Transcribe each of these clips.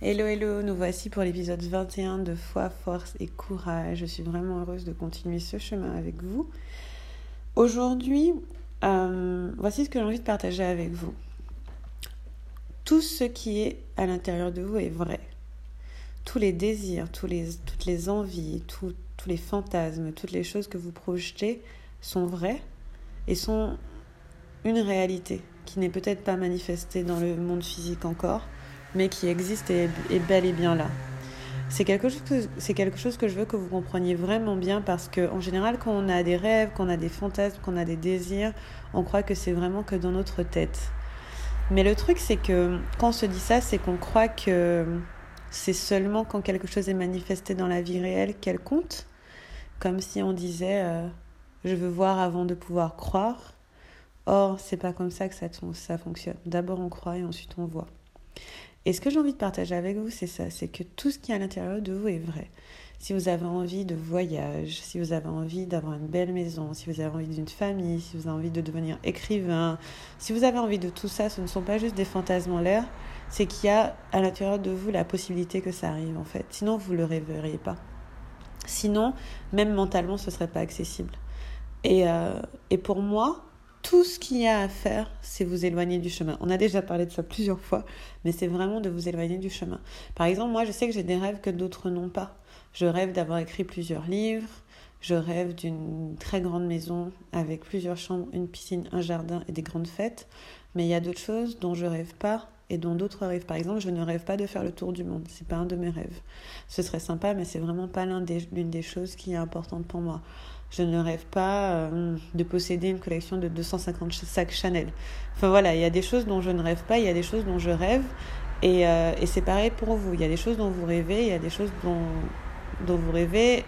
Hello, hello, nous voici pour l'épisode 21 de Foi, Force et Courage. Je suis vraiment heureuse de continuer ce chemin avec vous. Aujourd'hui, euh, voici ce que j'ai envie de partager avec vous. Tout ce qui est à l'intérieur de vous est vrai. Tous les désirs, tous les, toutes les envies, tous les fantasmes, toutes les choses que vous projetez sont vraies et sont une réalité qui n'est peut-être pas manifestée dans le monde physique encore, mais qui existe et est bel et bien là. C'est quelque, chose que, quelque chose que je veux que vous compreniez vraiment bien parce qu'en général, quand on a des rêves, qu'on a des fantasmes, qu'on a des désirs, on croit que c'est vraiment que dans notre tête. Mais le truc, c'est que quand on se dit ça, c'est qu'on croit que c'est seulement quand quelque chose est manifesté dans la vie réelle qu'elle compte. Comme si on disait euh, je veux voir avant de pouvoir croire. Or, c'est pas comme ça que ça fonctionne. D'abord, on croit et ensuite on voit. Et ce que j'ai envie de partager avec vous, c'est ça, c'est que tout ce qui est à l'intérieur de vous est vrai. Si vous avez envie de voyage, si vous avez envie d'avoir une belle maison, si vous avez envie d'une famille, si vous avez envie de devenir écrivain, si vous avez envie de tout ça, ce ne sont pas juste des fantasmes en l'air, c'est qu'il y a à l'intérieur de vous la possibilité que ça arrive en fait. Sinon, vous ne le rêveriez pas. Sinon, même mentalement, ce ne serait pas accessible. Et, euh, et pour moi, tout ce qu'il y a à faire, c'est vous éloigner du chemin. On a déjà parlé de ça plusieurs fois, mais c'est vraiment de vous éloigner du chemin. Par exemple, moi, je sais que j'ai des rêves que d'autres n'ont pas. Je rêve d'avoir écrit plusieurs livres, je rêve d'une très grande maison avec plusieurs chambres, une piscine, un jardin et des grandes fêtes. Mais il y a d'autres choses dont je rêve pas et dont d'autres rêvent. Par exemple, je ne rêve pas de faire le tour du monde. C'est pas un de mes rêves. Ce serait sympa, mais c'est vraiment pas l'une des, des choses qui est importante pour moi. Je ne rêve pas euh, de posséder une collection de 250 sacs Chanel. Enfin voilà, il y a des choses dont je ne rêve pas, il y a des choses dont je rêve. Et, euh, et c'est pareil pour vous. Il y a des choses dont vous rêvez, il y a des choses dont, dont vous rêvez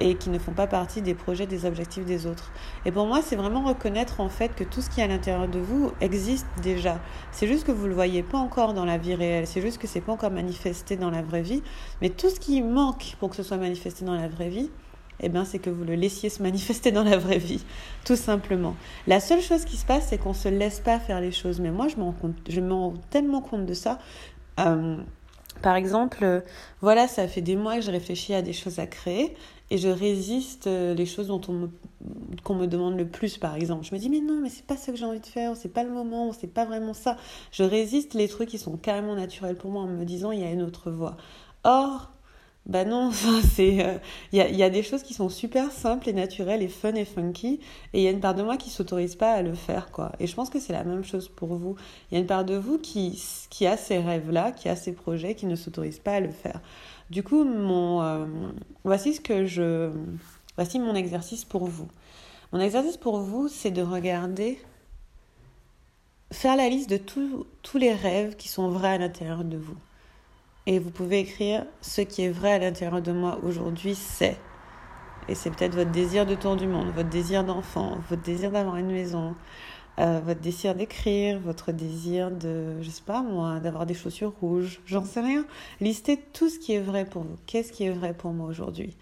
et qui ne font pas partie des projets, des objectifs des autres. Et pour moi, c'est vraiment reconnaître en fait que tout ce qui est à l'intérieur de vous existe déjà. C'est juste que vous le voyez pas encore dans la vie réelle. C'est juste que c'est pas encore manifesté dans la vraie vie. Mais tout ce qui manque pour que ce soit manifesté dans la vraie vie, eh ben, c'est que vous le laissiez se manifester dans la vraie vie, tout simplement. La seule chose qui se passe, c'est qu'on ne se laisse pas faire les choses. Mais moi, je, compte, je me rends tellement compte de ça. Euh, par exemple, euh, voilà, ça fait des mois que je réfléchis à des choses à créer et je résiste euh, les choses dont on me, qu'on me demande le plus, par exemple. Je me dis, mais non, mais c'est pas ça que j'ai envie de faire, c'est pas le moment, c'est pas vraiment ça. Je résiste les trucs qui sont carrément naturels pour moi en me disant, il y a une autre voie. Or, bah non, c'est euh, il y, a, y, a, des choses qui sont super simples et naturelles et fun et funky et il y a une part de moi qui s'autorise pas à le faire quoi. Et je pense que c'est la même chose pour vous. Il y a une part de vous qui qui a ces rêves là, qui a ces projets qui ne s'autorise pas à le faire. Du coup, mon euh, voici ce que je voici mon exercice pour vous. Mon exercice pour vous, c'est de regarder faire la liste de tous les rêves qui sont vrais à l'intérieur de vous. Et vous pouvez écrire ce qui est vrai à l'intérieur de moi aujourd'hui, c'est. Et c'est peut-être votre désir de tour du monde, votre désir d'enfant, votre désir d'avoir une maison, euh, votre désir d'écrire, votre désir de, je sais pas moi, d'avoir des chaussures rouges, j'en sais rien. Listez tout ce qui est vrai pour vous. Qu'est-ce qui est vrai pour moi aujourd'hui?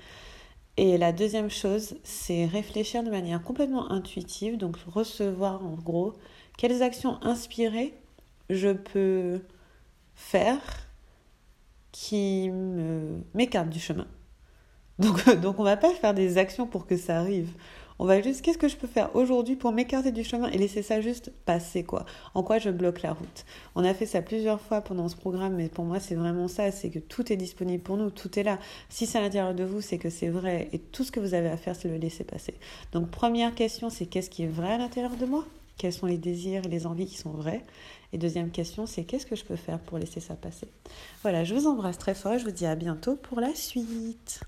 Et la deuxième chose, c'est réfléchir de manière complètement intuitive, donc recevoir en gros quelles actions inspirées je peux faire qui m'écarte du chemin. Donc, donc on va pas faire des actions pour que ça arrive. On va juste, qu'est-ce que je peux faire aujourd'hui pour m'écarter du chemin et laisser ça juste passer, quoi? En quoi je bloque la route? On a fait ça plusieurs fois pendant ce programme, mais pour moi, c'est vraiment ça, c'est que tout est disponible pour nous, tout est là. Si c'est à l'intérieur de vous, c'est que c'est vrai, et tout ce que vous avez à faire, c'est le laisser passer. Donc, première question, c'est qu'est-ce qui est vrai à l'intérieur de moi? Quels sont les désirs et les envies qui sont vrais Et deuxième question, c'est qu'est-ce que je peux faire pour laisser ça passer? Voilà, je vous embrasse très fort et je vous dis à bientôt pour la suite.